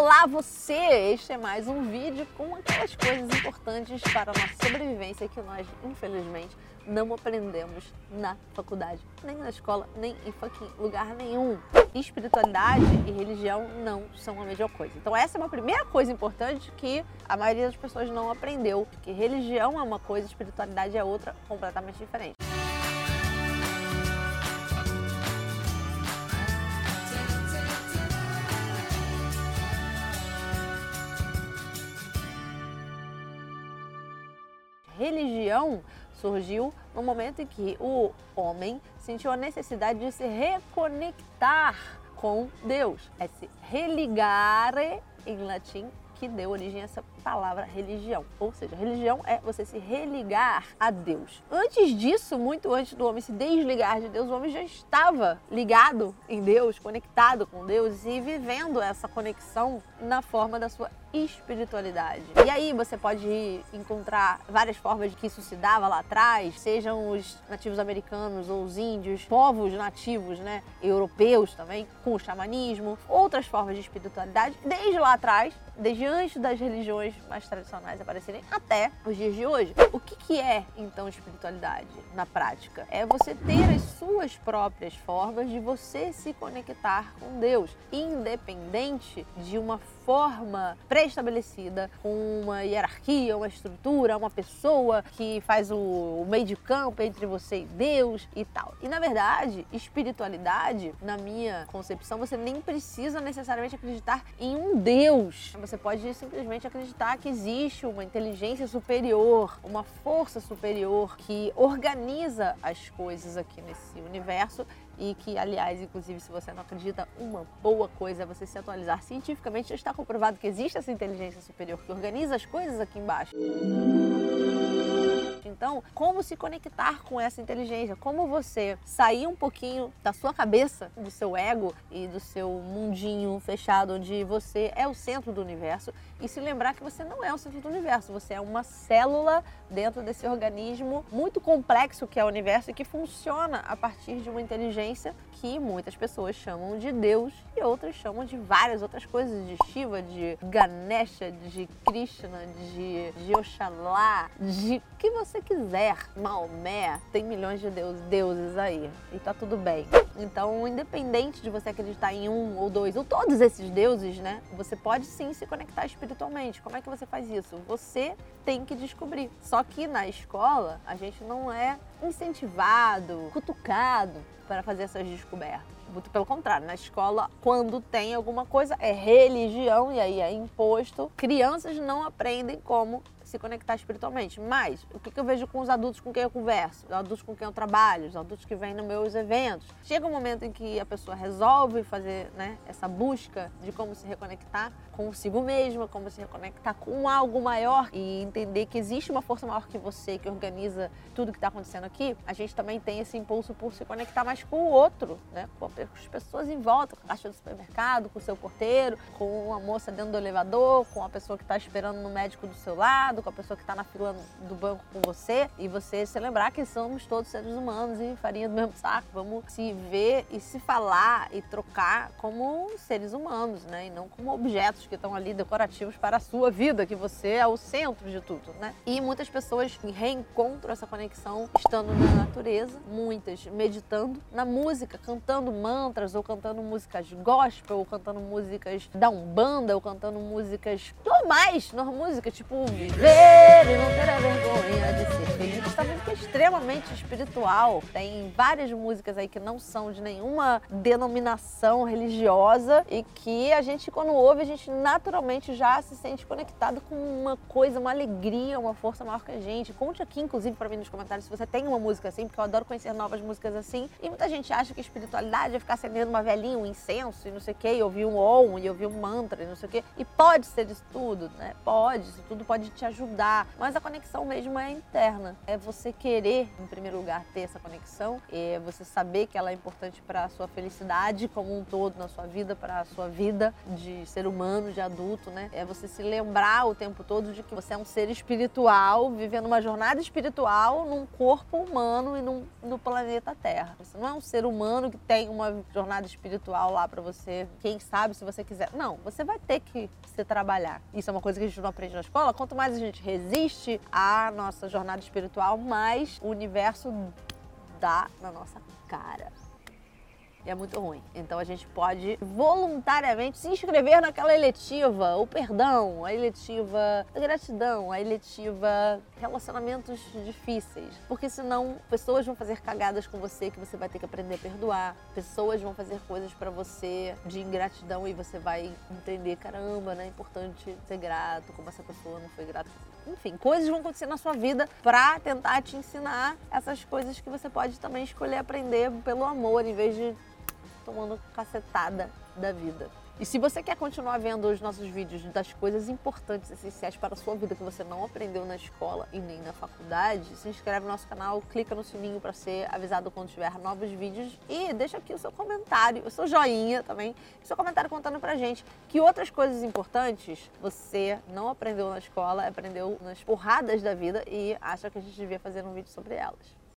Olá você! Este é mais um vídeo com aquelas coisas importantes para a nossa sobrevivência que nós, infelizmente, não aprendemos na faculdade, nem na escola, nem em fucking lugar nenhum. Espiritualidade e religião não são a mesma coisa. Então essa é uma primeira coisa importante que a maioria das pessoas não aprendeu, que religião é uma coisa, espiritualidade é outra completamente diferente. Religião surgiu no momento em que o homem sentiu a necessidade de se reconectar com Deus, é se religare em latim que deu origem a essa palavra religião. Ou seja, religião é você se religar a Deus. Antes disso, muito antes do homem se desligar de Deus, o homem já estava ligado em Deus, conectado com Deus e vivendo essa conexão na forma da sua espiritualidade. E aí você pode encontrar várias formas de que isso se dava lá atrás, sejam os nativos americanos ou os índios, povos nativos, né, europeus também, com o xamanismo, outras formas de espiritualidade, desde lá atrás, desde antes das religiões mais tradicionais aparecerem até os dias de hoje. O que, que é então espiritualidade na prática? É você ter as suas próprias formas de você se conectar com Deus, independente de uma forma pré-estabelecida, com uma hierarquia, uma estrutura, uma pessoa que faz o meio de campo entre você e Deus e tal. E na verdade, espiritualidade, na minha concepção, você nem precisa necessariamente acreditar em um Deus. Você pode simplesmente acreditar que existe uma inteligência superior, uma força superior que organiza as coisas aqui nesse universo e que, aliás, inclusive, se você não acredita, uma boa coisa é você se atualizar cientificamente. Já está comprovado que existe essa inteligência superior que organiza as coisas aqui embaixo. Então, como se conectar com essa inteligência? Como você sair um pouquinho da sua cabeça, do seu ego e do seu mundinho fechado, onde você é o centro do universo, e se lembrar que você não é o centro do universo, você é uma célula dentro desse organismo muito complexo que é o universo e que funciona a partir de uma inteligência que muitas pessoas chamam de Deus e outras chamam de várias outras coisas, de Shiva, de Ganesha, de Krishna, de, de Oxalá, de que você quiser. Maomé, tem milhões de deus, deuses aí e tá tudo bem. Então, independente de você acreditar em um ou dois ou todos esses deuses, né, você pode sim se conectar espiritualmente. Como é que você faz isso? Você tem que descobrir. Só que na escola a gente não é incentivado, cutucado para fazer essas descobertas. Muito pelo contrário, na escola, quando tem alguma coisa, é religião e aí é imposto. Crianças não aprendem como se conectar espiritualmente. Mas o que, eu vejo com os adultos com quem eu converso, os adultos com quem eu trabalho, os adultos que vêm nos meus eventos? Chega um momento em que a pessoa resolve fazer né, essa busca de como se reconectar consigo mesma, como se reconectar com algo maior e entender que existe uma força maior que você que organiza tudo que está acontecendo aqui. A gente também tem esse impulso por se conectar mais com o outro, né? com as pessoas em volta, com a caixa do supermercado, com o seu porteiro, com a moça dentro do elevador, com a pessoa que está esperando no médico do seu lado com a pessoa que está na fila do banco com você e você se lembrar que somos todos seres humanos e farinha do mesmo saco. Vamos se ver e se falar e trocar como seres humanos, né? E não como objetos que estão ali decorativos para a sua vida, que você é o centro de tudo, né? E muitas pessoas reencontram essa conexão estando na natureza, muitas meditando, na música, cantando mantras ou cantando músicas gospel, ou cantando músicas da Umbanda, ou cantando músicas normais, normais músicas tipo viver e não terá vergonha de ser feliz. Essa música é extremamente espiritual. Tem várias músicas aí que não são de nenhuma denominação religiosa e que a gente, quando ouve, a gente naturalmente já se sente conectado com uma coisa, uma alegria, uma força maior que a gente. Conte aqui, inclusive, para mim nos comentários se você tem uma música assim, porque eu adoro conhecer novas músicas assim. E muita gente acha que espiritualidade é ficar acendendo uma velhinha, um incenso e não sei o quê, e ouvir um om, e ouvir um mantra e não sei o quê. E pode ser isso tudo, né? Pode, isso tudo pode te ajudar, mas a conexão mesmo é interna. É você querer, em primeiro lugar, ter essa conexão, é você saber que ela é importante para a sua felicidade como um todo na sua vida, para a sua vida de ser humano, de adulto, né? É você se lembrar o tempo todo de que você é um ser espiritual, vivendo uma jornada espiritual num corpo humano e num, no planeta Terra. Você não é um ser humano que tem uma jornada espiritual lá para você, quem sabe se você quiser. Não, você vai ter que se trabalhar. Isso é uma coisa que a gente não aprende na escola. Quanto mais a gente resiste à nossa jornada espiritual, mais o universo dá na nossa cara é muito ruim. Então a gente pode voluntariamente se inscrever naquela eletiva, o perdão, a eletiva a gratidão, a eletiva relacionamentos difíceis. Porque senão pessoas vão fazer cagadas com você que você vai ter que aprender a perdoar. Pessoas vão fazer coisas para você de ingratidão e você vai entender, caramba, né? É importante ser grato, como essa pessoa não foi grata. Enfim, coisas vão acontecer na sua vida para tentar te ensinar essas coisas que você pode também escolher aprender pelo amor, em vez de tomando cacetada da vida. E se você quer continuar vendo os nossos vídeos das coisas importantes, essenciais para a sua vida que você não aprendeu na escola e nem na faculdade, se inscreve no nosso canal, clica no sininho para ser avisado quando tiver novos vídeos e deixa aqui o seu comentário, o seu joinha também, o seu comentário contando pra gente que outras coisas importantes você não aprendeu na escola, aprendeu nas porradas da vida e acha que a gente devia fazer um vídeo sobre elas.